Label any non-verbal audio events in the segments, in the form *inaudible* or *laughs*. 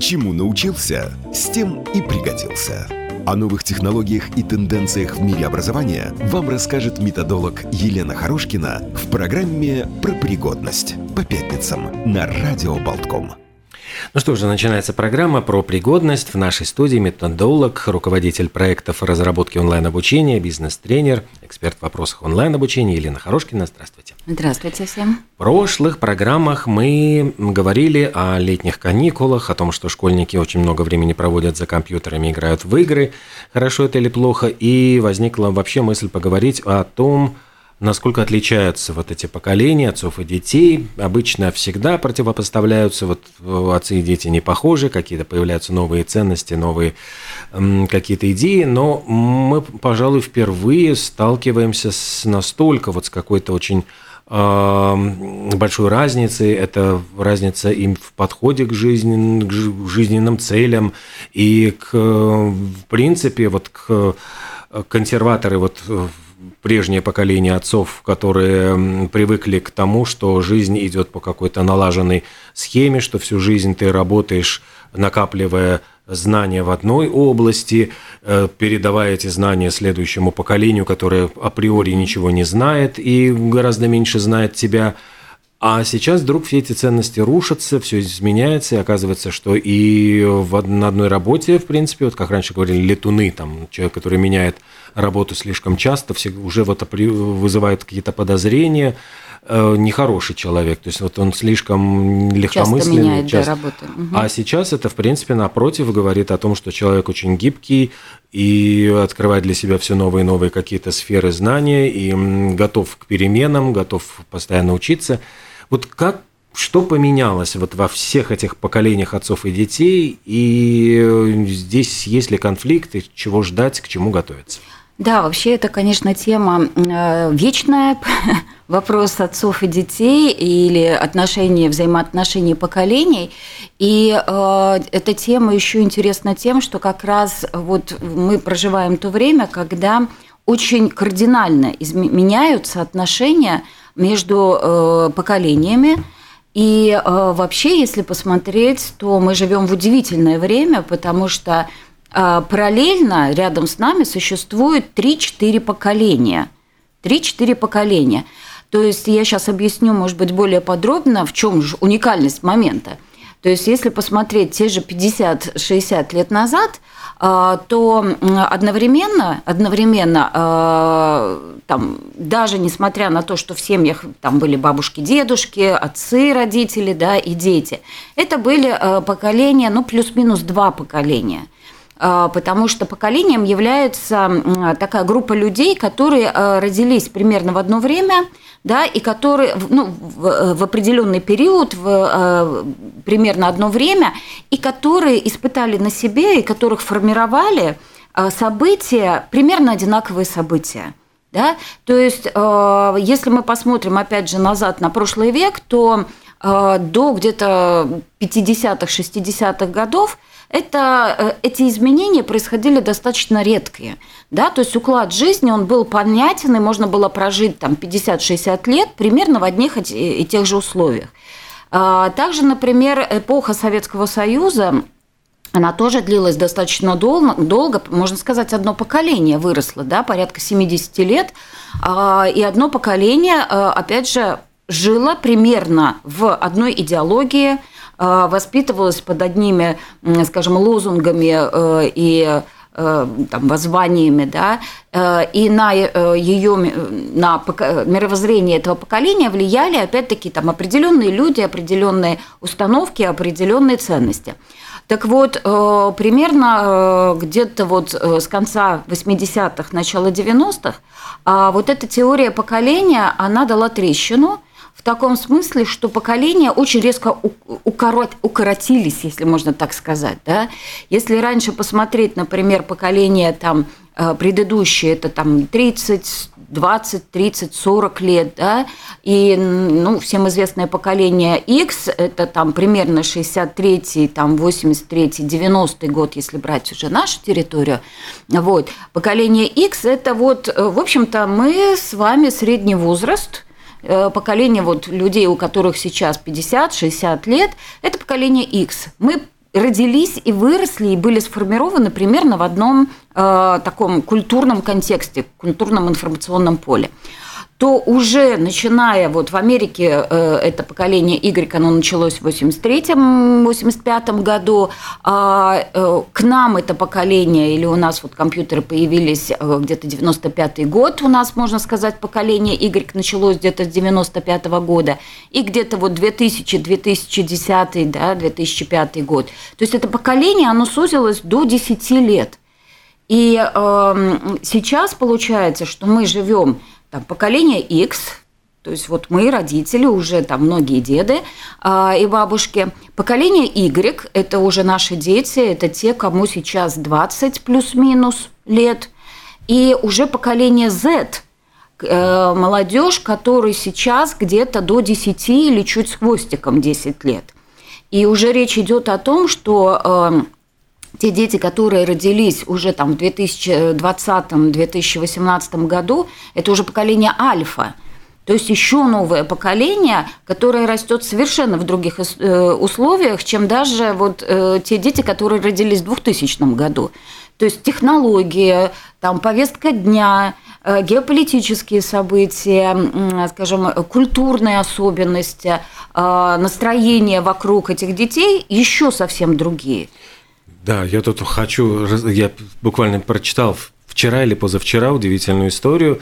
Чему научился, с тем и пригодился. О новых технологиях и тенденциях в мире образования вам расскажет методолог Елена Хорошкина в программе «Про пригодность» по пятницам на Радио Болтком. Ну что же, начинается программа про пригодность. В нашей студии методолог, руководитель проектов разработки онлайн-обучения, бизнес-тренер, эксперт в вопросах онлайн-обучения Елена Хорошкина. Здравствуйте. Здравствуйте всем. В прошлых программах мы говорили о летних каникулах, о том, что школьники очень много времени проводят за компьютерами, играют в игры, хорошо это или плохо, и возникла вообще мысль поговорить о том, насколько отличаются вот эти поколения отцов и детей. Обычно всегда противопоставляются, вот отцы и дети не похожи, какие-то появляются новые ценности, новые какие-то идеи, но мы, пожалуй, впервые сталкиваемся с настолько вот с какой-то очень большой разницей. Это разница им в подходе к, жизни, к жизненным целям и к, в принципе, вот к консерваторы вот прежнее поколение отцов, которые привыкли к тому, что жизнь идет по какой-то налаженной схеме, что всю жизнь ты работаешь, накапливая знания в одной области, э, передавая эти знания следующему поколению, которое априори ничего не знает и гораздо меньше знает тебя – а сейчас вдруг все эти ценности рушатся, все изменяется, и оказывается, что и в, на одной работе, в принципе, вот как раньше говорили, летуны, там, человек, который меняет работу слишком часто, все уже вот вызывает какие-то подозрения, э, нехороший человек, то есть вот он слишком легкомысленный. Часто меняет часто. Да, работу. Угу. А сейчас это, в принципе, напротив, говорит о том, что человек очень гибкий и открывает для себя все новые и новые какие-то сферы знания, и готов к переменам, готов постоянно учиться. Вот как что поменялось вот во всех этих поколениях отцов и детей, и здесь есть ли конфликты, чего ждать, к чему готовиться? Да, вообще это, конечно, тема э, вечная, *laughs* вопрос отцов и детей или отношения, взаимоотношений поколений. И э, эта тема еще интересна тем, что как раз вот мы проживаем то время, когда очень кардинально меняются отношения между э, поколениями. И э, вообще, если посмотреть, то мы живем в удивительное время, потому что э, параллельно рядом с нами существует 3-4 поколения. 3-4 поколения. То есть я сейчас объясню, может быть, более подробно, в чем же уникальность момента. То есть если посмотреть те же 50-60 лет назад – то одновременно, одновременно а, там, даже несмотря на то, что в семьях там были бабушки, дедушки, отцы, родители, да, и дети, это были а, поколения, ну, плюс-минус два поколения. Потому что поколением является такая группа людей, которые родились примерно в одно время, да, и которые ну, в, в определенный период, в э, примерно одно время, и которые испытали на себе, и которых формировали э, события, примерно одинаковые события. Да? То есть, э, если мы посмотрим, опять же, назад на прошлый век, то э, до где-то 50-х, 60-х годов – это, э, эти изменения происходили достаточно редкие. Да? То есть уклад жизни, он был понятен, и можно было прожить там 50-60 лет примерно в одних и тех же условиях. А, также, например, эпоха Советского Союза, она тоже длилась достаточно долго, долго, можно сказать, одно поколение выросло, да, порядка 70 лет, а, и одно поколение, э, опять же, жило примерно в одной идеологии – воспитывалась под одними, скажем, лозунгами э, и э, там, воззваниями, да, и на ее, на мировоззрение этого поколения влияли, опять-таки, там определенные люди, определенные установки, определенные ценности. Так вот, примерно где-то вот с конца 80-х, начала 90-х, а вот эта теория поколения, она дала трещину – в таком смысле, что поколения очень резко укорот, укоротились, если можно так сказать. Да? Если раньше посмотреть, например, поколение там, э, предыдущее, это там 30, 20, 30, 40 лет, да, и, ну, всем известное поколение X, это там примерно 63, там 83, 90 год, если брать уже нашу территорию, вот, поколение X, это вот, э, в общем-то, мы с вами средний возраст – поколение вот людей, у которых сейчас 50-60 лет, это поколение X. Мы родились и выросли и были сформированы примерно в одном э, таком культурном контексте, культурном информационном поле то уже начиная вот в Америке э, это поколение Y, оно началось в 83-85 году, а э, к нам это поколение, или у нас вот компьютеры появились э, где-то 95 год, у нас, можно сказать, поколение Y началось где-то с 95 -го года, и где-то вот 2000, 2010, да, 2005 год. То есть это поколение, оно сузилось до 10 лет. И э, сейчас получается, что мы живем там, поколение X, то есть вот мы, родители, уже там многие деды э, и бабушки. Поколение Y – это уже наши дети, это те, кому сейчас 20 плюс-минус лет. И уже поколение Z э, – молодежь, которой сейчас где-то до 10 или чуть с хвостиком 10 лет. И уже речь идет о том, что э, те дети, которые родились уже там в 2020-2018 году, это уже поколение альфа. То есть еще новое поколение, которое растет совершенно в других э, условиях, чем даже вот э, те дети, которые родились в 2000 году. То есть технологии, там повестка дня, э, геополитические события, скажем, культурные особенности, настроение вокруг этих детей еще совсем другие. Да, я тут хочу, я буквально прочитал вчера или позавчера удивительную историю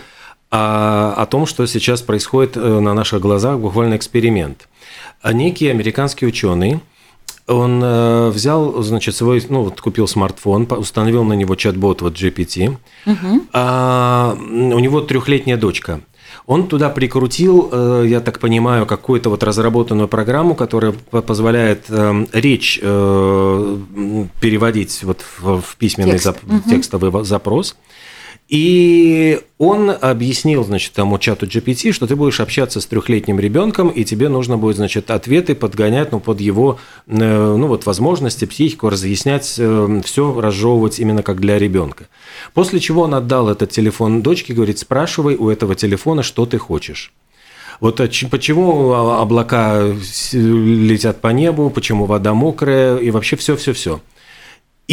о, о том, что сейчас происходит э, на наших глазах, буквально эксперимент. А некий американский ученый, он э, взял, значит, свой, ну, вот купил смартфон, установил на него чат-бот вот GPT. Угу. А, у него трехлетняя дочка. Он туда прикрутил, э, я так понимаю, какую-то вот разработанную программу, которая позволяет эм, речь э, переводить вот в письменный Текст. текстовый запрос. И он объяснил, значит, тому чату GPT, что ты будешь общаться с трехлетним ребенком, и тебе нужно будет, значит, ответы подгонять, ну, под его, э, ну, вот, возможности, психику, разъяснять, э, все разжевывать именно как для ребенка. После чего он отдал этот телефон дочке, говорит, спрашивай у этого телефона, что ты хочешь. Вот почему облака летят по небу, почему вода мокрая, и вообще все-все-все.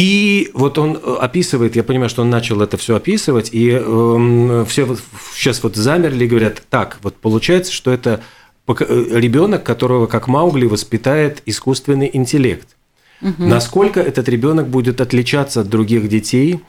И вот он э, описывает, я понимаю, что он начал это все описывать, и э, все сейчас вот замерли и говорят, так, вот получается, что это э, ребенок, которого как Маугли воспитает искусственный интеллект. Угу. Насколько этот ребенок будет отличаться от других детей,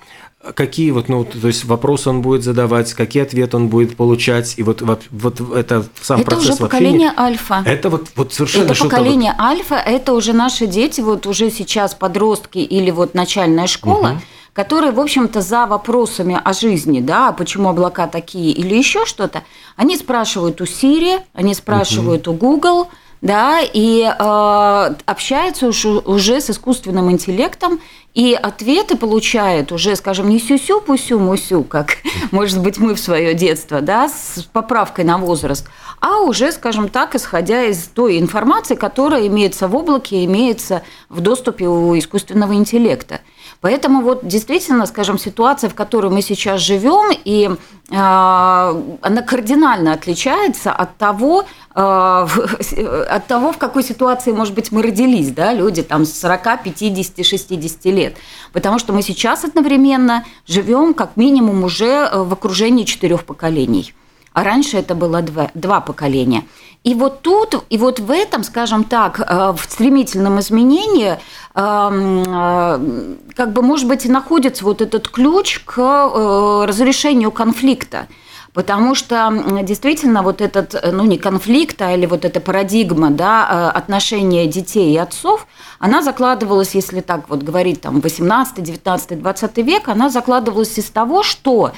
какие вот, ну, то есть вопросы он будет задавать, какие ответы он будет получать, и вот, вот, вот это сам это процесс уже поколение альфа. Это вот, вот совершенно Это поколение вот... альфа, это уже наши дети, вот уже сейчас подростки или вот начальная школа, угу. которые, в общем-то, за вопросами о жизни, да, почему облака такие или еще что-то, они спрашивают у Siri, они спрашивают угу. у Google, да, и э, общаются уже, уже с искусственным интеллектом, и ответы получают уже, скажем, не сюсю, пусю, мусю, как, *laughs* может быть, мы в свое детство, да, с поправкой на возраст, а уже, скажем так, исходя из той информации, которая имеется в облаке, имеется в доступе у искусственного интеллекта. Поэтому вот действительно, скажем, ситуация, в которой мы сейчас живем, и э, она кардинально отличается от того, э, *laughs* от того, в какой ситуации, может быть, мы родились, да, люди там с 40, 50, 60 лет. Потому что мы сейчас одновременно живем как минимум уже в окружении четырех поколений. А раньше это было два, два поколения. И вот тут, и вот в этом, скажем так, э, в стремительном изменении, эм, э, как бы, может быть, и находится вот этот ключ к э, разрешению конфликта. Потому что действительно вот этот, ну не конфликт, а или вот эта парадигма да, отношения детей и отцов, она закладывалась, если так вот говорить, там 18, 19, 20 век, она закладывалась из того, что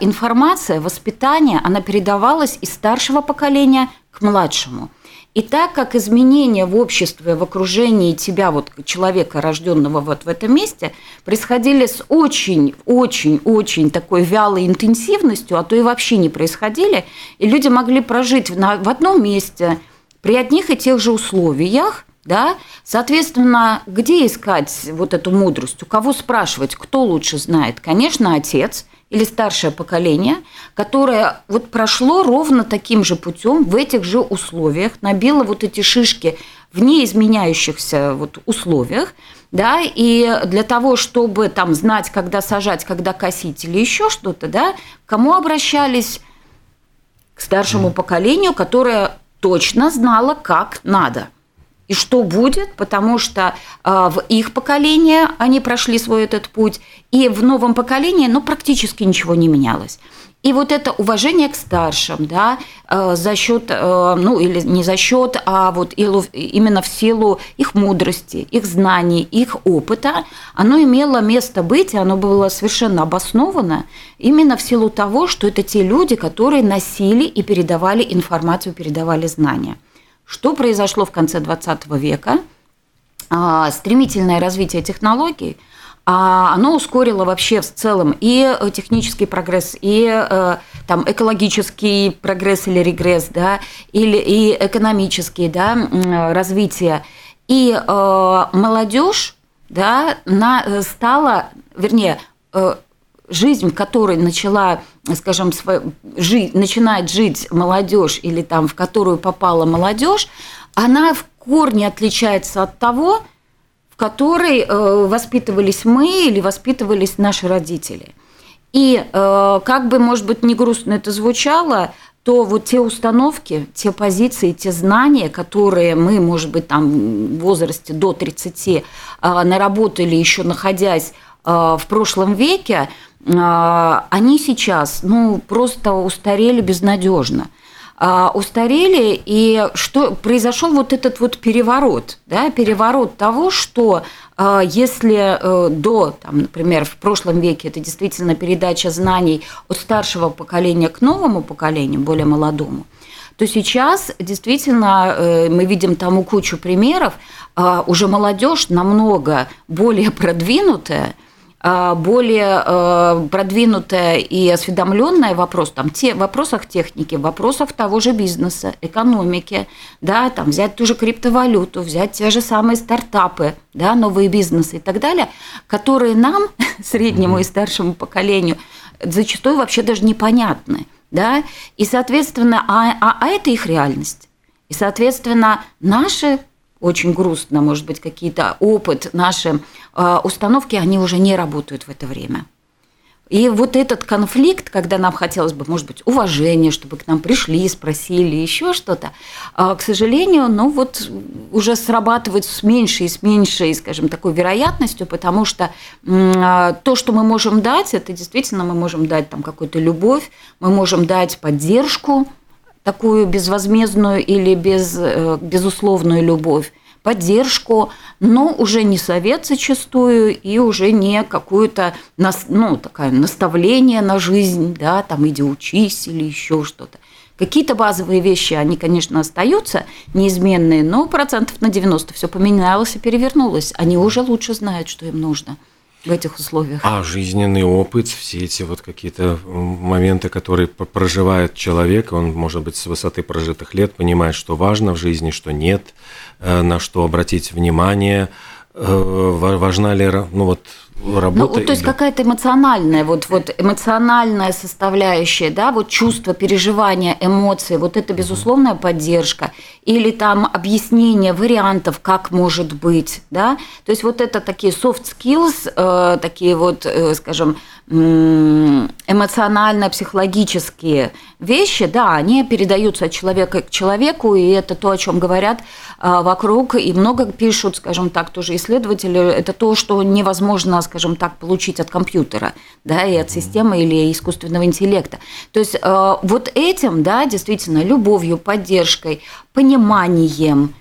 информация, воспитание, она передавалась из старшего поколения к младшему. И так как изменения в обществе, в окружении тебя, вот человека, рожденного вот в этом месте, происходили с очень-очень-очень такой вялой интенсивностью, а то и вообще не происходили, и люди могли прожить в одном месте при одних и тех же условиях, да? Соответственно, где искать вот эту мудрость? У кого спрашивать? Кто лучше знает? Конечно, отец или старшее поколение, которое вот прошло ровно таким же путем в этих же условиях, набило вот эти шишки в неизменяющихся вот условиях, да, и для того, чтобы там знать, когда сажать, когда косить или еще что-то, да, к кому обращались? К старшему поколению, которое точно знало, как надо – и что будет, потому что э, в их поколении они прошли свой этот путь, и в новом поколении, ну, практически ничего не менялось. И вот это уважение к старшим, да, э, за счет, э, ну или не за счет, а вот именно в силу их мудрости, их знаний, их опыта, оно имело место быть, и оно было совершенно обосновано именно в силу того, что это те люди, которые носили и передавали информацию, передавали знания. Что произошло в конце 20 века? А, стремительное развитие технологий – а оно ускорило вообще в целом и технический прогресс, и э, там экологический прогресс или регресс, да, или и экономический, да, развитие. И э, молодежь, да, на, стала, вернее, э, жизнь, в которой начала, скажем, свой, жи, начинает жить молодежь или там, в которую попала молодежь, она в корне отличается от того, в которой э, воспитывались мы или воспитывались наши родители. И э, как бы, может быть, не грустно это звучало, то вот те установки, те позиции, те знания, которые мы, может быть, там в возрасте до 30 э, наработали, еще находясь в прошлом веке, они сейчас ну, просто устарели безнадежно. А, устарели, и что произошел вот этот вот переворот, да, переворот того, что а, если э, до, там, например, в прошлом веке это действительно передача знаний от старшего поколения к новому поколению, более молодому, то сейчас действительно э, мы видим тому кучу примеров, а, уже молодежь намного более продвинутая, а, более а, продвинутая и осведомленная вопрос, там, те, в вопросах техники, в вопросах того же бизнеса, экономики, да, там, взять ту же криптовалюту, взять те же самые стартапы, да, новые бизнесы и так далее, которые нам, *laughs* среднему и старшему поколению, зачастую вообще даже непонятны. Да? И, соответственно, а, а, а это их реальность. И, соответственно, наши очень грустно, может быть, какие-то опыт, наши э, установки, они уже не работают в это время. И вот этот конфликт, когда нам хотелось бы, может быть, уважения, чтобы к нам пришли, спросили еще что-то, а, к сожалению, ну вот уже срабатывает с меньшей и с меньшей, скажем, такой вероятностью, потому что а, то, что мы можем дать, это действительно мы можем дать там какую-то любовь, мы можем дать поддержку, такую безвозмездную или без, э, безусловную любовь, поддержку, но уже не совет зачастую и уже не какое-то ну, такое наставление на жизнь, да, там иди учись или еще что-то. Какие-то базовые вещи, они, конечно, остаются неизменные, но процентов на 90 все поменялось и перевернулось. Они уже лучше знают, что им нужно в этих условиях. А жизненный опыт, все эти вот какие-то моменты, которые проживает человек, он, может быть, с высоты прожитых лет понимает, что важно в жизни, что нет, э, на что обратить внимание, э, важна ли ну, вот, работа. Ну, то есть какая-то эмоциональная, вот, вот эмоциональная составляющая, да, вот чувство, переживания, эмоции, вот это безусловная поддержка, или там объяснение вариантов, как может быть, да, то есть вот это такие soft skills, э, такие вот, э, скажем, эмоционально-психологические вещи, да, они передаются от человека к человеку, и это то, о чем говорят а, вокруг, и много пишут, скажем так, тоже исследователи, это то, что невозможно, скажем так, получить от компьютера, да, и от системы или искусственного интеллекта. То есть а, вот этим, да, действительно, любовью, поддержкой, пониманием,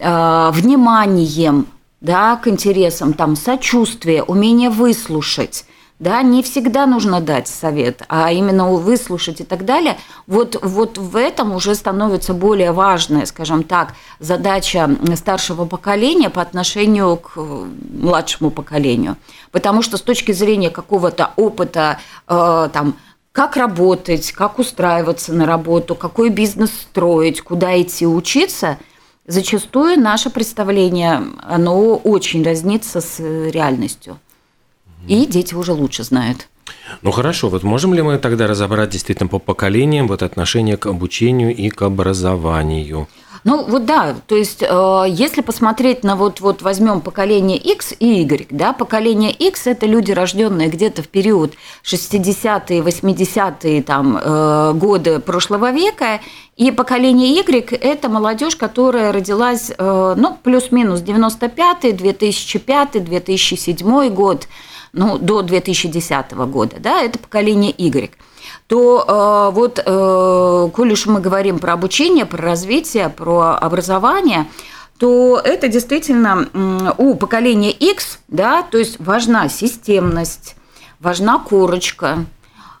а, вниманием, да, к интересам, там, сочувствие, умение выслушать, да, не всегда нужно дать совет, а именно выслушать и так далее. Вот, вот в этом уже становится более важная, скажем так, задача старшего поколения по отношению к э, младшему поколению. Потому что с точки зрения какого-то опыта, э, там, как работать, как устраиваться на работу, какой бизнес строить, куда идти учиться, зачастую наше представление, оно очень разнится с реальностью. И дети уже лучше знают. Ну хорошо, вот можем ли мы тогда разобрать действительно по поколениям вот отношение к обучению и к образованию? Ну вот да, то есть э, если посмотреть на вот, вот возьмем поколение X и Y, да, поколение X – это люди, рожденные где-то в период 60-е, 80-е там, э, годы прошлого века, и поколение Y – это молодежь, которая родилась, э, ну, плюс-минус 95-й, 2005 2007 год, ну, до 2010 года, да, это поколение Y – то э, вот, э, коль уж мы говорим про обучение, про развитие, про образование, то это действительно у поколения X, да, то есть важна системность, важна корочка,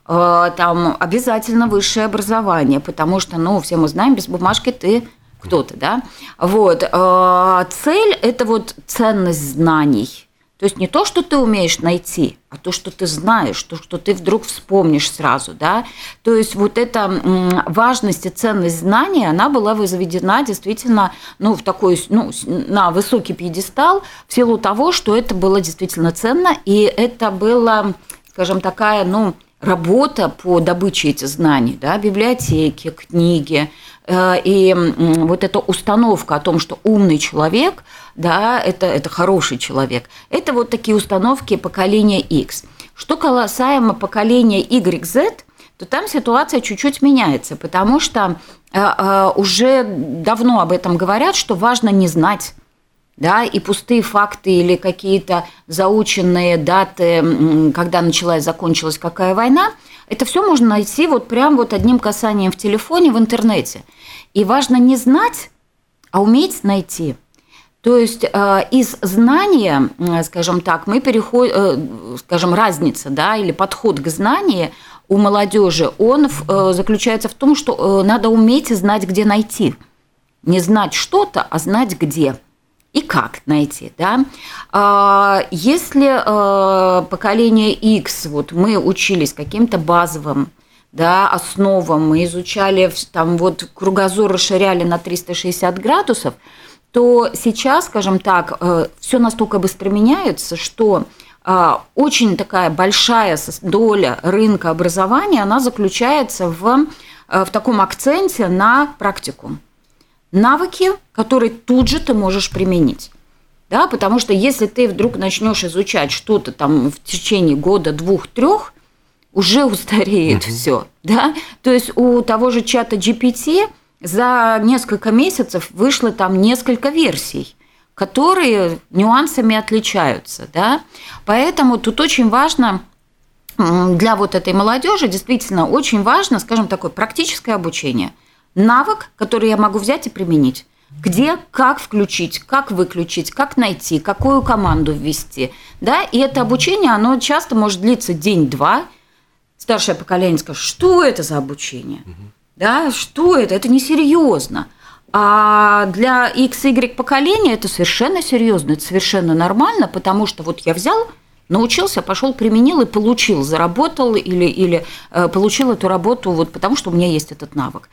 э, там обязательно высшее образование, потому что, ну, все мы знаем, без бумажки ты кто-то, да. Вот. Э, цель – это вот ценность знаний – то есть не то, что ты умеешь найти, а то, что ты знаешь, то, что ты вдруг вспомнишь сразу, да. То есть вот эта важность и ценность знания, она была возведена действительно, ну, в такой, ну, на высокий пьедестал в силу того, что это было действительно ценно, и это было, скажем, такая, ну, работа по добыче этих знаний, да, библиотеки, книги, и вот эта установка о том, что умный человек, да, это, это хороший человек, это вот такие установки поколения X. Что касаемо поколения YZ, то там ситуация чуть-чуть меняется, потому что э, э, уже давно об этом говорят, что важно не знать да, и пустые факты или какие-то заученные даты, когда началась, закончилась какая война, это все можно найти вот прям вот одним касанием в телефоне в интернете. И важно не знать, а уметь найти. То есть э, из знания, скажем так, мы переходим, э, скажем, разница, да, или подход к знанию у молодежи, он э, заключается в том, что надо уметь знать, где найти. Не знать что-то, а знать где и как найти, да? А, если э, поколение X, вот мы учились каким-то базовым да, основам, мы изучали, там вот кругозор расширяли на 360 градусов, то сейчас, скажем так, э, все настолько быстро меняется, что э, очень такая большая доля рынка образования, она заключается в, в таком акценте на практику навыки, которые тут же ты можешь применить. Да, потому что если ты вдруг начнешь изучать что-то там в течение года, двух, трех, уже устареет угу. все. Да? То есть у того же чата GPT за несколько месяцев вышло там несколько версий которые нюансами отличаются. Да? Поэтому тут очень важно для вот этой молодежи действительно очень важно, скажем, такое практическое обучение – навык, который я могу взять и применить. Где, как включить, как выключить, как найти, какую команду ввести. Да? И это обучение, оно часто может длиться день-два. Старшее поколение скажет, что это за обучение? Угу. Да, что это? Это несерьезно. А для XY поколения это совершенно серьезно, это совершенно нормально, потому что вот я взял, научился, пошел, применил и получил, заработал или, или э, получил эту работу вот потому, что у меня есть этот навык.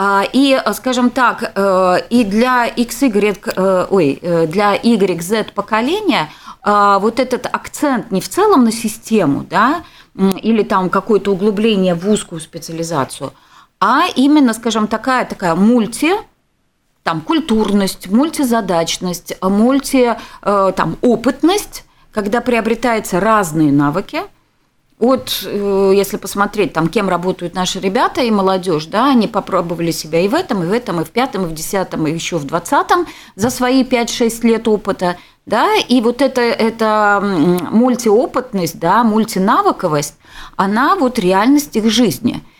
А, и, э, скажем так, э, и для XY, э, ой, для YZ поколения а, вот этот акцент не в целом на систему, да, или там какое-то углубление в узкую специализацию, а именно, скажем, такая такая мульти, там культурность, мультизадачность, мульти, там опытность, когда приобретаются разные навыки – от, э, если посмотреть, там, кем работают наши ребята и молодежь, да, они попробовали себя и в этом, и в этом, и в пятом, и в десятом, и еще в двадцатом за свои 5-6 лет опыта, да, и вот эта, эта мультиопытность, да, мультинавыковость, она вот реальность их жизни –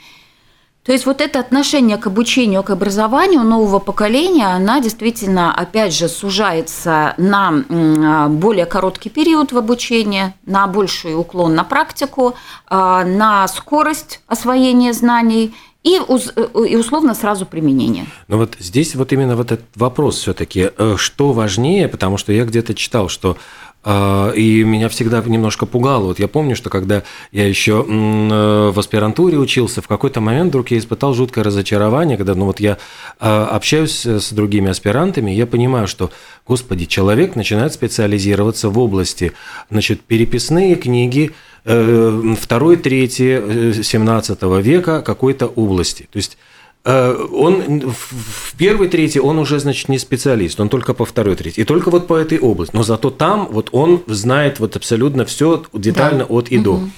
то есть вот это отношение к обучению, к образованию нового поколения, она действительно, опять же, сужается на а, более короткий период в обучении, на больший уклон на практику, а, на скорость освоения знаний и, и условно сразу применение. Но вот здесь вот именно вот этот вопрос все-таки, э, что важнее, потому что я где-то читал, что и меня всегда немножко пугало. Вот я помню, что когда я еще э, в аспирантуре учился, в какой-то момент вдруг я испытал жуткое разочарование, когда ну, вот я а, общаюсь с другими аспирантами, и я понимаю, что, господи, человек начинает специализироваться в области, значит, переписные книги, э, второй, третий, 17 э, века какой-то области. То есть Э, он в первой трети он уже, значит, не специалист, он только по второй трети. И только вот по этой области. Но зато там вот он знает вот абсолютно все детально да. от и до. Угу.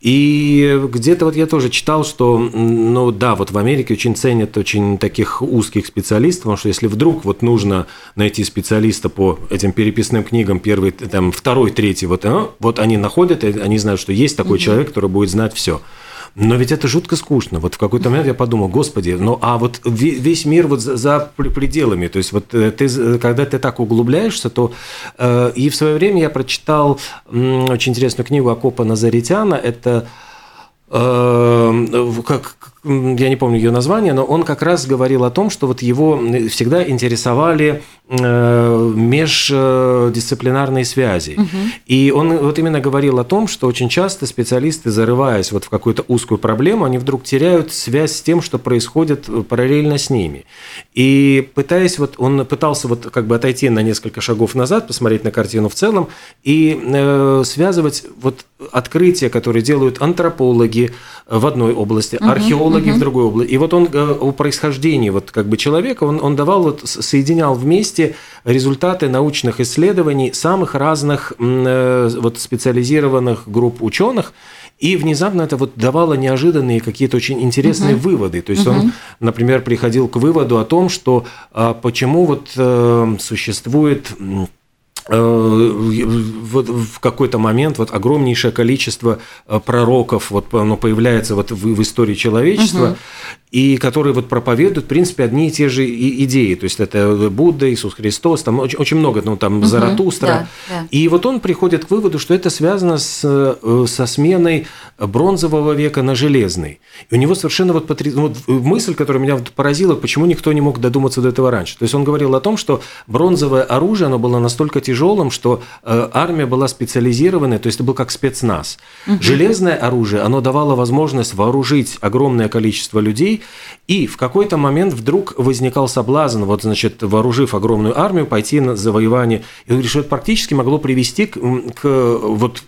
И где-то вот я тоже читал, что, ну да, вот в Америке очень ценят очень таких узких специалистов, потому что если вдруг вот нужно найти специалиста по этим переписным книгам первый, там, второй, третий, вот, э, вот они находят, они знают, что есть такой угу. человек, который будет знать все. Но ведь это жутко скучно. Вот в какой-то момент я подумал, господи, ну а вот весь мир вот за пределами, то есть вот э, ты, когда ты так углубляешься, то э, и в свое время я прочитал очень интересную книгу Акопа Назаритяна, это э, как я не помню ее название, но он как раз говорил о том, что вот его всегда интересовали э, междисциплинарные связи. Угу. И он вот именно говорил о том, что очень часто специалисты, зарываясь вот в какую-то узкую проблему, они вдруг теряют связь с тем, что происходит параллельно с ними. И пытаясь вот, он пытался вот как бы отойти на несколько шагов назад, посмотреть на картину в целом и э, связывать вот открытия, которые делают антропологи в одной области, угу. археологи археологи угу. в другой области. И вот он э, о происхождении вот как бы человека, он, он давал, вот, соединял вместе результаты научных исследований самых разных э, вот специализированных групп ученых, и внезапно это вот давало неожиданные какие-то очень интересные угу. выводы. То есть угу. он, например, приходил к выводу о том, что а, почему вот э, существует вот в какой-то момент вот огромнейшее количество э, пророков вот оно появляется вот в, в истории человечества угу и которые вот проповедуют, в принципе, одни и те же идеи. То есть это Будда, Иисус Христос, там очень, очень много, ну, там, угу, Заратустра. Да, да. И вот он приходит к выводу, что это связано с, э, со сменой бронзового века на железный. И у него совершенно вот, потр... вот мысль, которая меня поразила, почему никто не мог додуматься до этого раньше. То есть он говорил о том, что бронзовое оружие, оно было настолько тяжелым, что э, армия была специализированная, то есть это был как спецназ. Угу. Железное оружие, оно давало возможность вооружить огромное количество людей, и в какой-то момент вдруг возникал соблазн, вот, значит, вооружив огромную армию, пойти на завоевание. И он говорит, что это практически могло привести к, к вот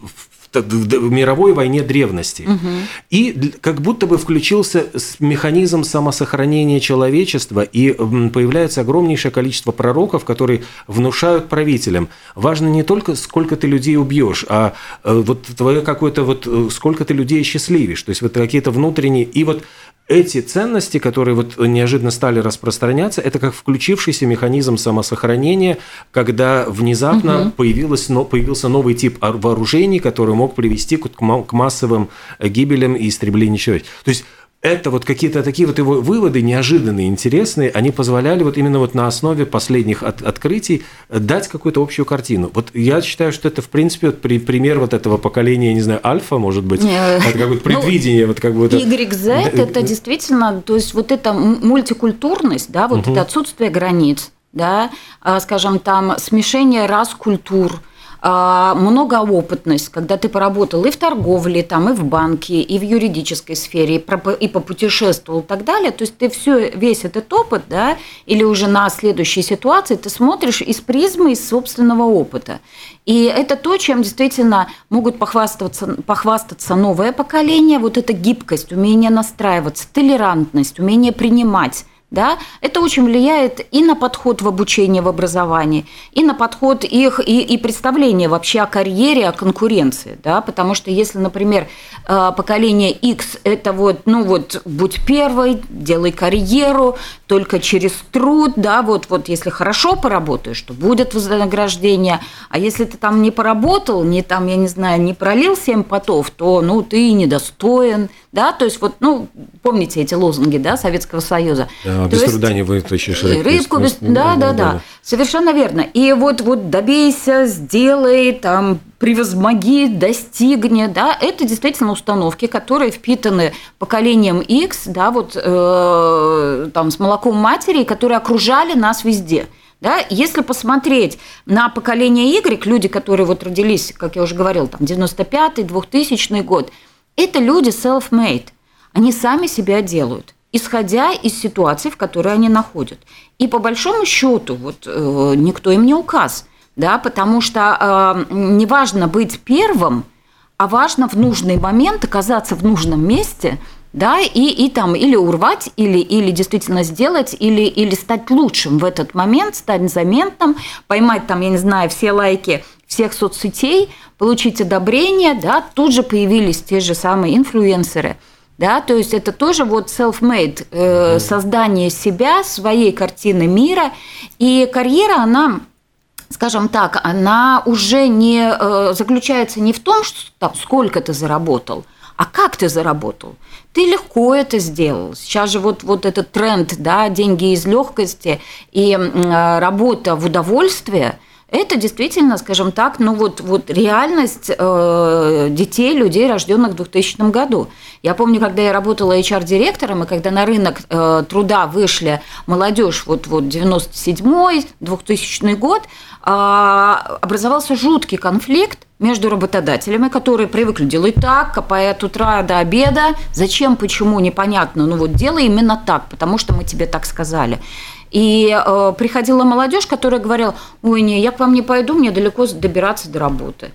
в мировой войне древности. Угу. И как будто бы включился механизм самосохранения человечества, и появляется огромнейшее количество пророков, которые внушают правителям. Важно не только, сколько ты людей убьешь, а э, вот твое какое-то вот, э, сколько ты людей счастливишь. То есть вот какие-то внутренние... И вот эти ценности, которые вот неожиданно стали распространяться, это как включившийся механизм самосохранения, когда внезапно угу. появилось, но, появился новый тип вооружений, который мог привести к массовым гибелям и истреблению человека. То есть это вот какие-то такие вот его выводы неожиданные, интересные, они позволяли вот именно вот на основе последних от, открытий дать какую-то общую картину. Вот я считаю, что это, в принципе, вот при, пример вот этого поколения, не знаю, альфа, может быть, это какое-то ну, предвидение, ну, вот как бы... YZ – это действительно, то есть вот эта мультикультурность, да, вот угу. это отсутствие границ, да, а, скажем, там смешение рас, культур – многоопытность, когда ты поработал и в торговле, там, и в банке, и в юридической сфере, и попутешествовал и так далее, то есть ты все, весь этот опыт, да, или уже на следующие ситуации ты смотришь из призмы, из собственного опыта. И это то, чем действительно могут похвастаться, похвастаться новое поколение, вот эта гибкость, умение настраиваться, толерантность, умение принимать да, это очень влияет и на подход в обучении, в образовании, и на подход их, и, и представление вообще о карьере, о конкуренции, да, потому что если, например, э, поколение X – это вот, ну вот, будь первой, делай карьеру, только через труд, да, вот, вот если хорошо поработаешь, то будет вознаграждение, а если ты там не поработал, не там, я не знаю, не пролил семь потов, то, ну, ты недостоин, да, то есть вот, ну, помните эти лозунги, да, Советского Союза. Да, без есть, труда не вытащишь рыбку. Рыбку, без, да, да, да, да, совершенно верно. И вот, вот добейся, сделай, там, превозмоги, достигни, да, это действительно установки, которые впитаны поколением X, да, вот э, там с молоком матери, которые окружали нас везде – Да? Если посмотреть на поколение Y, люди, которые вот родились, как я уже говорил, там 95-й, 2000 год, это люди self-made. Они сами себя делают, исходя из ситуации, в которой они находят. И по большому счету, вот э, никто им не указ, да, потому что э, не важно быть первым, а важно в нужный момент оказаться в нужном месте – да, и, и там или урвать, или, или действительно сделать, или, или стать лучшим в этот момент, стать заметным, поймать там, я не знаю, все лайки всех соцсетей, получить одобрение, да, тут же появились те же самые инфлюенсеры, да, то есть это тоже вот self-made, э, создание себя, своей картины мира, и карьера, она скажем так, она уже не э, заключается не в том, что там, сколько ты заработал, а как ты заработал? Ты легко это сделал. Сейчас же вот, вот этот тренд, да, деньги из легкости и э, работа в удовольствие – это действительно, скажем так, ну вот, вот реальность э, детей, людей, рожденных в 2000 году. Я помню, когда я работала HR-директором, и когда на рынок э, труда вышли молодежь, вот, вот 97-й, 2000 год, э, образовался жуткий конфликт между работодателями, которые привыкли делать так, копая от утра до обеда. Зачем, почему, непонятно. Ну вот делай именно так, потому что мы тебе так сказали. И э, приходила молодежь, которая говорила, ой, не, я к вам не пойду, мне далеко добираться до работы.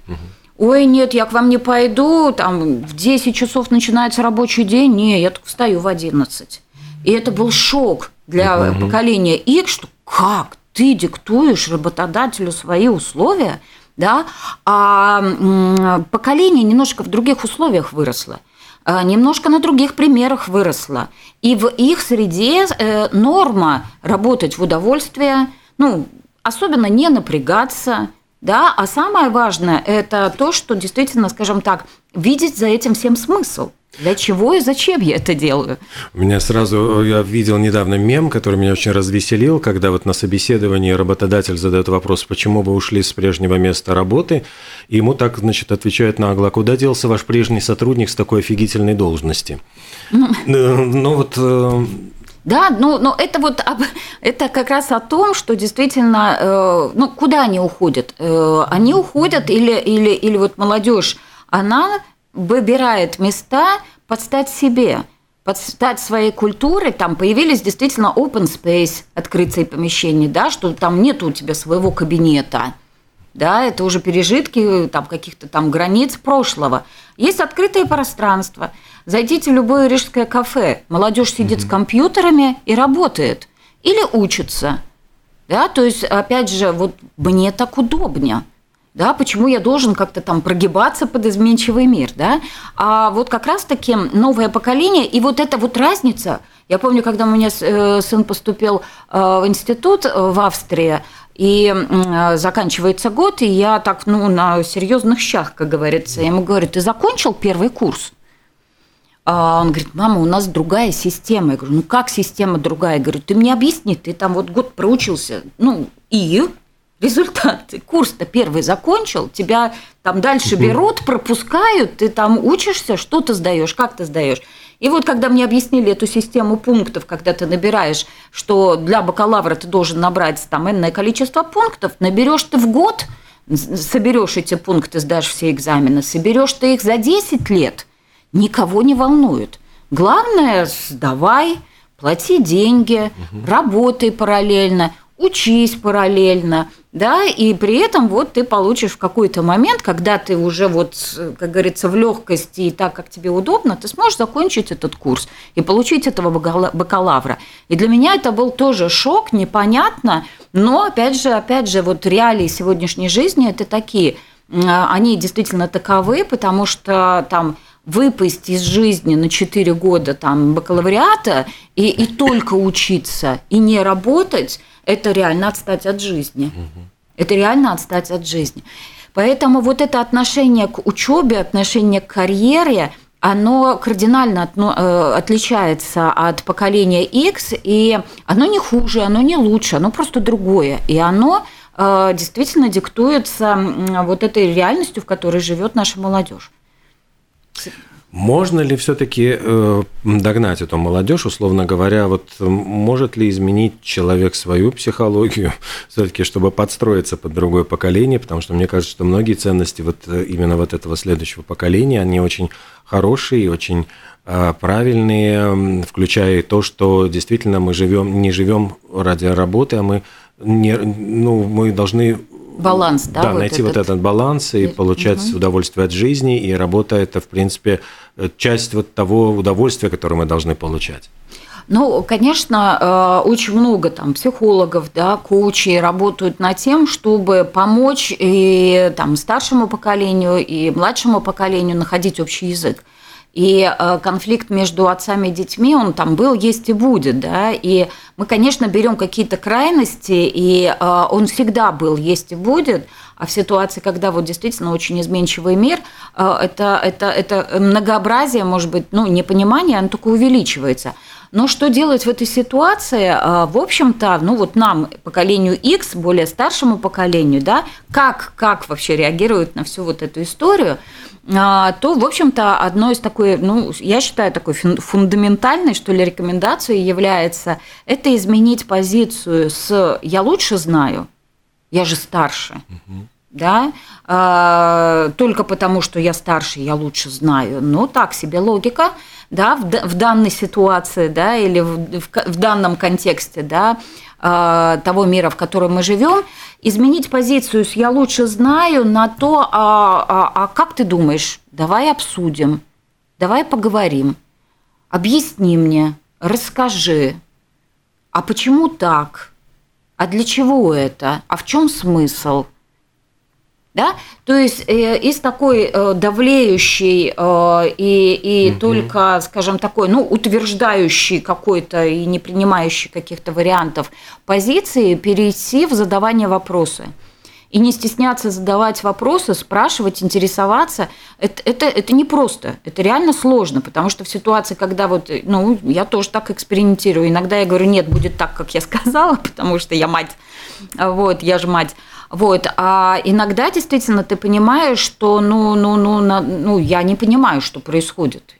Ой, нет, я к вам не пойду, там в 10 часов начинается рабочий день, не, я только встаю в 11. И это был шок для угу. поколения X, что как ты диктуешь работодателю свои условия, да, а поколение немножко в других условиях выросло. А, немножко на других примерах выросла. И в их среде э, норма работать в удовольствие, ну, особенно не напрягаться, да, а самое важное – это то, что действительно, скажем так, видеть за этим всем смысл. Для чего и зачем я это делаю? У меня сразу, я видел недавно мем, который меня очень развеселил, когда вот на собеседовании работодатель задает вопрос, почему вы ушли с прежнего места работы, и ему так, значит, отвечают нагло, куда делся ваш прежний сотрудник с такой офигительной должности? Ну, ну вот э, да, ну, но это вот это как раз о том, что действительно, э, ну, куда они уходят? Э, они уходят или, или, или вот молодежь, она выбирает места под стать себе, под стать своей культурой. Там появились действительно open space, открытые помещения, да, что там нет у тебя своего кабинета. Да, это уже пережитки там, каких-то там границ прошлого. Есть открытое пространство. Зайдите в любое рижское кафе. Молодежь сидит mm-hmm. с компьютерами и работает. Или учится. Да, то есть, опять же, вот мне так удобнее да, почему я должен как-то там прогибаться под изменчивый мир, да, а вот как раз-таки новое поколение, и вот эта вот разница, я помню, когда у меня э, сын поступил э, в институт э, в Австрии, и заканчивается год, и я так, ну, на серьезных щах, как говорится, я ему говорю, ты закончил первый курс? А он говорит, мама, у нас другая система. Я говорю, ну как система другая? Я говорю, ты мне объясни, ты там вот год проучился, ну и результат. Курс-то первый закончил, тебя там дальше берут, пропускают, ты там учишься, что ты сдаешь, как ты сдаешь. И вот когда мне объяснили эту систему пунктов, когда ты набираешь, что для бакалавра ты должен набрать там энное количество пунктов, наберешь ты в год, соберешь эти пункты, сдашь все экзамены, соберешь ты их за 10 лет, никого не волнует. Главное, сдавай, плати деньги, угу. работай параллельно, учись параллельно, да, и при этом вот ты получишь в какой-то момент, когда ты уже вот, как говорится, в легкости и так, как тебе удобно, ты сможешь закончить этот курс и получить этого бакалавра. И для меня это был тоже шок, непонятно, но опять же, опять же, вот реалии сегодняшней жизни это такие, они действительно таковы, потому что там выпасть из жизни на 4 года там бакалавриата и, и только учиться, и не работать, это реально отстать от жизни. Угу. Это реально отстать от жизни. Поэтому вот это отношение к учебе, отношение к карьере, оно кардинально э, отличается от поколения X, и оно не хуже, оно не лучше, оно просто другое. И оно э, действительно диктуется вот этой реальностью, в которой живет наша молодежь. Можно ли все-таки э, догнать эту молодежь, условно говоря, вот может ли изменить человек свою психологию, *laughs* все-таки, чтобы подстроиться под другое поколение, потому что мне кажется, что многие ценности вот э, именно вот этого следующего поколения, они очень хорошие и очень э, правильные, включая и то, что действительно мы живем, не живем ради работы, а мы не, ну, мы должны баланс, да? Да, вот найти этот... вот этот баланс и получать угу. удовольствие от жизни, и работа – это, в принципе, часть вот того удовольствия, которое мы должны получать. Ну, конечно, э, очень много там психологов, да, коучей работают над тем, чтобы помочь и там старшему поколению, и младшему поколению находить общий язык. И э, конфликт между отцами и детьми, он там был, есть и будет, да, и мы, конечно, берем какие-то крайности, и э, он всегда был, есть и будет, а в ситуации, когда вот действительно очень изменчивый мир, э, это, это, это многообразие, может быть, ну, непонимание, оно только увеличивается. Но что делать в этой ситуации? В общем-то, ну вот нам, поколению X, более старшему поколению, да, как, как вообще реагируют на всю вот эту историю – то, в общем-то, одной из такой, ну, я считаю, такой фундаментальной, что ли, рекомендацией является это изменить позицию с «я лучше знаю», «я же старше», угу. да, а, только потому, что я старше, я лучше знаю. Ну, так себе логика, да, в, в данной ситуации, да, или в, в, в данном контексте, да, а, того мира, в котором мы живем, изменить позицию с «я лучше знаю» на то, а, а, а как ты думаешь, давай обсудим, давай поговорим, объясни мне, расскажи, а почему так, а для чего это, а в чем смысл – да? То есть э, из такой э, давлеющей э, и, и угу. только, скажем, такой, ну, утверждающей какой-то и не принимающей каких-то вариантов позиции перейти в задавание вопроса. И не стесняться задавать вопросы, спрашивать, интересоваться, это, это, это не просто, это реально сложно, потому что в ситуации, когда вот, ну, я тоже так экспериментирую, иногда я говорю, нет, будет так, как я сказала, *laughs* потому что я мать, вот, я же мать, вот. А иногда действительно ты понимаешь, что ну, ну, ну, ну, я не понимаю, что происходит.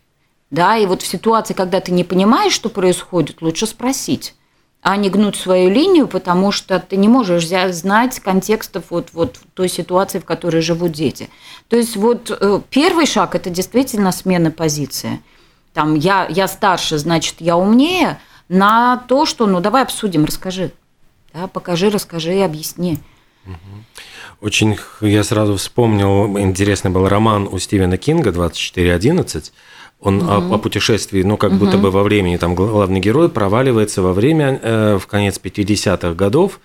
Да, и вот в ситуации, когда ты не понимаешь, что происходит, лучше спросить а не гнуть свою линию, потому что ты не можешь знать контекстов вот, вот той ситуации, в которой живут дети. То есть вот э, первый шаг – это действительно смена позиции. Там я, я старше, значит, я умнее, на то, что ну давай обсудим, расскажи. Да, покажи, расскажи, объясни. Очень я сразу вспомнил, интересный был роман у Стивена Кинга «24.11», он угу. о, о путешествии, ну, как угу. будто бы во времени, там главный герой проваливается во время, э, в конец 50-х годов,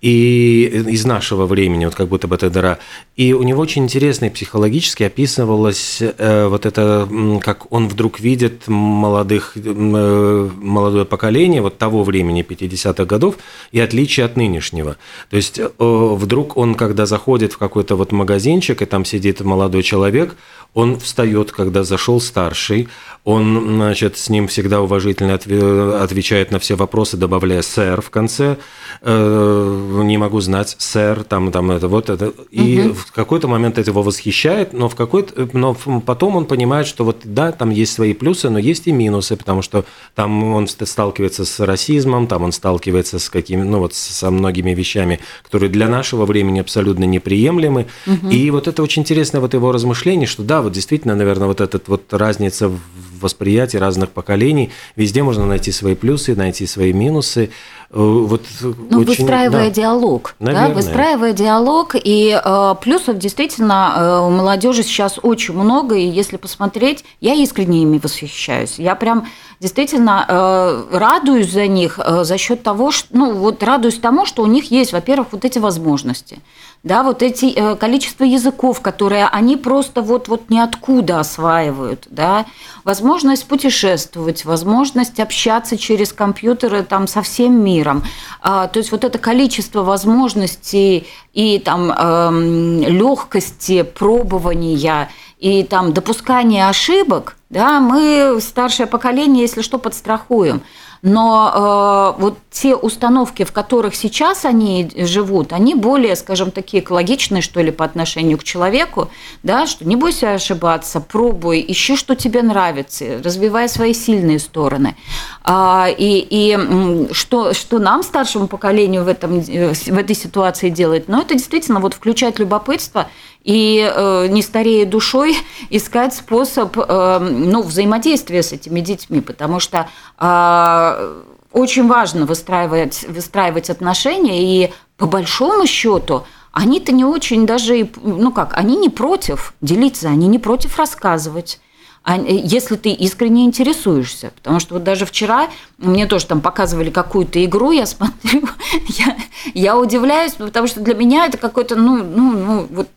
и из нашего времени, вот как будто бы это дыра. И у него очень интересно и психологически описывалось э, вот это, как он вдруг видит молодых, э, молодое поколение вот того времени, 50-х годов, и отличие от нынешнего. То есть э, вдруг он, когда заходит в какой-то вот магазинчик, и там сидит молодой человек, он встает, когда зашел старший, он, значит, с ним всегда уважительно отвечает на все вопросы, добавляя «сэр» в конце. Э, «Не могу знать, сэр», там, там это, вот это. И угу. в какой-то момент это его восхищает, но, в какой-то, но потом он понимает, что вот да, там есть свои плюсы, но есть и минусы, потому что там он сталкивается с расизмом, там он сталкивается с какими, ну вот со многими вещами, которые для нашего времени абсолютно неприемлемы. Угу. И вот это очень интересно вот его размышление, что да, вот действительно, наверное, вот эта вот разница в восприятий разных поколений. Везде можно найти свои плюсы, найти свои минусы. Э, вот ну, очень, выстраивая да, диалог, да, выстраивая диалог, и э, плюсов действительно э, у молодежи сейчас очень много, и если посмотреть, я искренне ими восхищаюсь. Я прям действительно э, радуюсь за них э, за счет того, что, ну вот радуюсь тому, что у них есть, во-первых, вот эти возможности да, вот эти э, количество языков, которые они просто вот, вот ниоткуда осваивают, да, возможность путешествовать, возможность общаться через компьютеры там со всем миром. А, то есть вот это количество возможностей и там эм, легкости пробования и там допускания ошибок, да, мы старшее поколение, если что, подстрахуем. Но э, вот те установки, в которых сейчас они живут, они более, скажем, такие экологичные, что ли, по отношению к человеку, да, что не бойся ошибаться, пробуй, ищи, что тебе нравится, развивай свои сильные стороны. А, и и что, что нам, старшему поколению, в, этом, э, в этой ситуации делать? Ну, это действительно вот включать любопытство и э, не старея душой искать способ э, ну, взаимодействия с этими детьми, потому что э, очень важно выстраивать, выстраивать отношения, и по большому счету они-то не очень даже, ну как, они не против делиться, они не против рассказывать если ты искренне интересуешься. Потому что вот даже вчера мне тоже там показывали какую-то игру, я смотрю, *laughs* я, я удивляюсь, потому что для меня это какой-то, ну, ну, ну, вот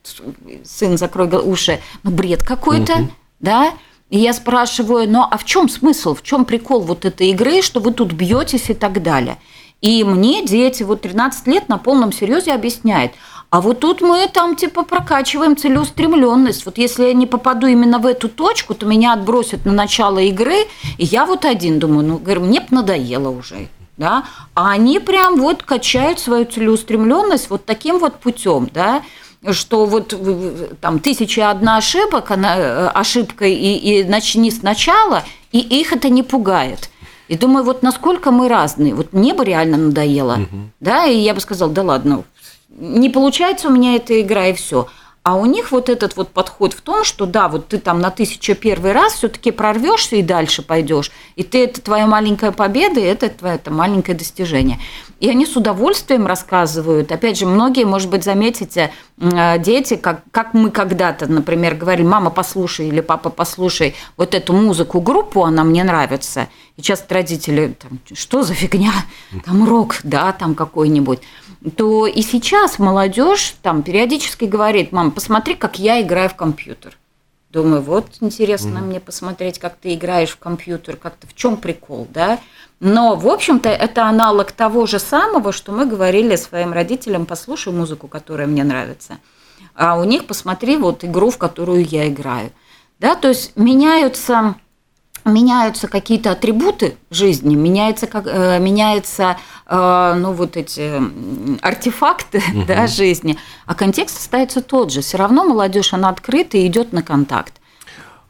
сын закрой уши, ну, бред какой-то, угу. да, и я спрашиваю, ну а в чем смысл, в чем прикол вот этой игры, что вы тут бьетесь и так далее. И мне дети, вот 13 лет на полном серьезе объясняют – а вот тут мы там типа прокачиваем целеустремленность. Вот если я не попаду именно в эту точку, то меня отбросят на начало игры, и я вот один думаю, ну, говорю, мне надоело уже. Да? А они прям вот качают свою целеустремленность вот таким вот путем, да, что вот там тысяча одна ошибок, она, э, ошибка и, и начни сначала, и их это не пугает. И думаю, вот насколько мы разные. Вот мне бы реально надоело, угу. да, и я бы сказала, да ладно, не получается у меня эта игра и все. А у них вот этот вот подход в том, что да, вот ты там на тысячу первый раз все-таки прорвешься и дальше пойдешь, и ты это твоя маленькая победа, и это твое это маленькое достижение. И они с удовольствием рассказывают. Опять же, многие, может быть, заметите, э, дети, как, как мы когда-то, например, говорили, мама, послушай или папа, послушай вот эту музыку, группу, она мне нравится. И часто родители, там, что за фигня, там рок, да, там какой-нибудь то и сейчас молодежь там периодически говорит, мам, посмотри, как я играю в компьютер. Думаю, вот интересно mm-hmm. мне посмотреть, как ты играешь в компьютер, как-то в чем прикол, да? Но, в общем-то, это аналог того же самого, что мы говорили своим родителям, послушай музыку, которая мне нравится. А у них посмотри вот игру, в которую я играю. Да, то есть меняются меняются какие-то атрибуты жизни, меняется, как, э, меняется э, ну, вот эти артефакты угу. *laughs* да, жизни, а контекст остается тот же. Все равно молодежь, она открыта и идет на контакт.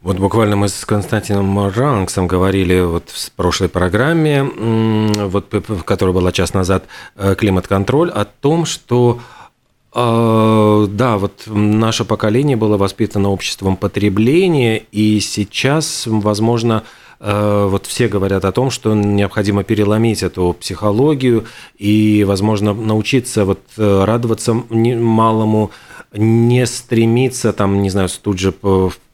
Вот буквально мы с Константином Ранксом говорили вот в прошлой программе, вот, которая была час назад, э, «Климат-контроль», о том, что да, вот наше поколение было воспитано обществом потребления, и сейчас, возможно, э, вот все говорят о том, что необходимо переломить эту психологию и, возможно, научиться вот э, радоваться малому, не стремиться там, не знаю, тут же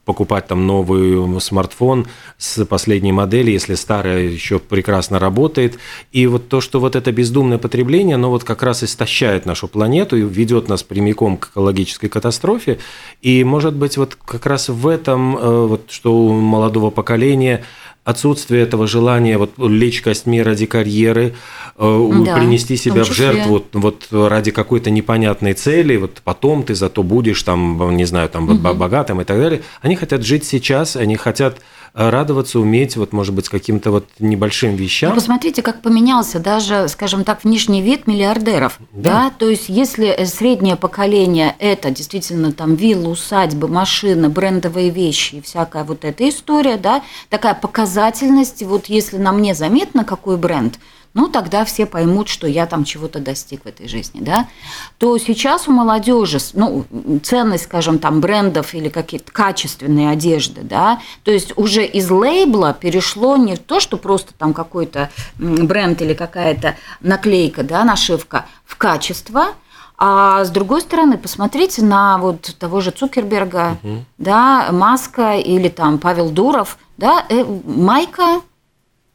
покупать там новый смартфон с последней модели, если старая еще прекрасно работает. И вот то, что вот это бездумное потребление, оно вот как раз истощает нашу планету и ведет нас прямиком к экологической катастрофе. И, может быть, вот как раз в этом, э, вот, что у молодого поколения – отсутствие этого желания вот лечь костьми ради карьеры, э, да, принести себя в, в жертву вот, вот ради какой-то непонятной цели, вот потом ты зато будешь там, не знаю, там угу. богатым и так далее. Они хотят жить сейчас, они хотят радоваться, уметь, вот, может быть, каким-то вот небольшим вещам. Ну, посмотрите, как поменялся даже, скажем так, внешний вид миллиардеров. Да. да? То есть, если среднее поколение – это действительно там виллы, усадьбы, машины, брендовые вещи и всякая вот эта история, да, такая показательность, вот если на мне заметно, какой бренд – ну тогда все поймут, что я там чего-то достиг в этой жизни, да, то сейчас у молодежи, ну, ценность, скажем, там брендов или какие-то качественные одежды, да, то есть уже из лейбла перешло не то, что просто там какой-то бренд или какая-то наклейка, да, нашивка, в качество, а с другой стороны, посмотрите на вот того же Цукерберга, угу. да, Маска или там Павел Дуров, да, э, майка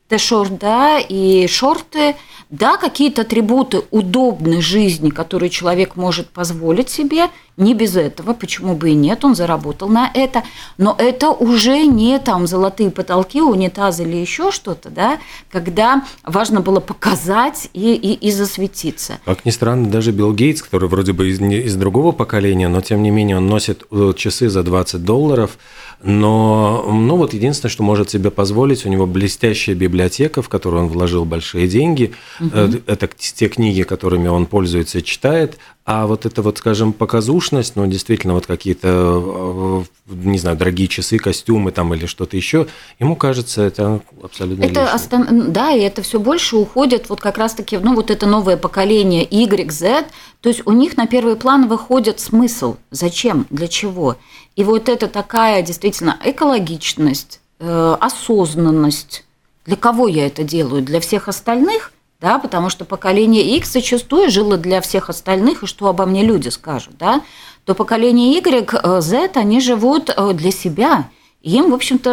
Т-шорт, да, и шорты, да, какие-то атрибуты удобной жизни, которые человек может позволить себе, не без этого, почему бы и нет, он заработал на это, но это уже не там золотые потолки, унитазы или еще что-то, да, когда важно было показать и, и, и засветиться. Как ни странно, даже Билл Гейтс, который вроде бы из, из другого поколения, но тем не менее он носит э, часы за 20 долларов, но ну вот единственное, что может себе позволить, у него блестящая библиотека, в которую он вложил большие деньги. Угу. Это те книги, которыми он пользуется и читает. А вот это вот, скажем, показушность, ну, действительно, вот какие-то, э, не знаю, дорогие часы, костюмы там или что-то еще, ему кажется, это абсолютно это остан... Да, и это все больше уходит вот как раз-таки, ну, вот это новое поколение Y, Z, то есть у них на первый план выходит смысл, зачем, для чего. И вот это такая действительно экологичность, э, осознанность. Для кого я это делаю? Для всех остальных? Да, потому что поколение X зачастую жило для всех остальных, и что обо мне люди скажут, да, то поколение Y, Z, они живут э, для себя. им, в общем-то,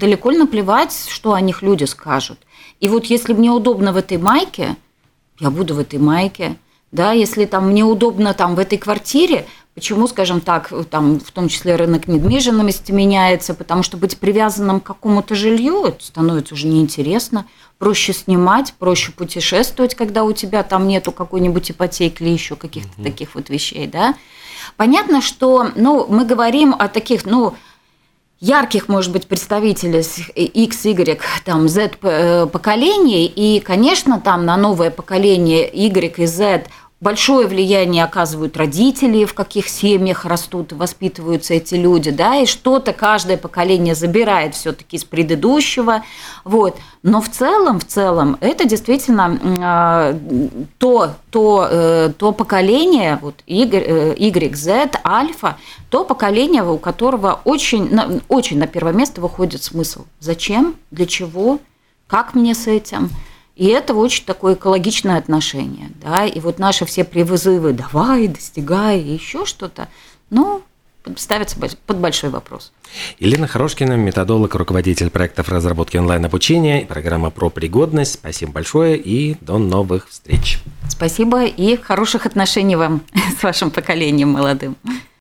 далеко наплевать, что о них люди скажут. И вот если мне удобно в этой майке, я буду в этой майке. Да, если там мне удобно там в этой квартире, Почему, скажем так, там, в том числе рынок недвижимости меняется, потому что быть привязанным к какому-то жилью это становится уже неинтересно. Проще снимать, проще путешествовать, когда у тебя там нету какой-нибудь ипотеки или еще каких-то угу. таких вот вещей, да. Понятно, что, ну, мы говорим о таких, ну, ярких, может быть, представителей X, Y, там, Z э, поколений, и, конечно, там на новое поколение Y и Z большое влияние оказывают родители, в каких семьях растут и воспитываются эти люди, да, и что-то каждое поколение забирает все-таки из предыдущего, вот. Но в целом, в целом, это действительно а, то, то, э, то поколение, вот Y, y, Z, альфа, то поколение, у которого очень, очень на первое место выходит смысл. Зачем, для чего, как мне с этим – и это очень такое экологичное отношение. Да? И вот наши все призывы «давай, достигай» и еще что-то, ну, ставится под большой вопрос. Елена Хорошкина, методолог, руководитель проектов разработки онлайн-обучения, программа про пригодность. Спасибо большое и до новых встреч. Спасибо и хороших отношений вам *laughs* с вашим поколением молодым.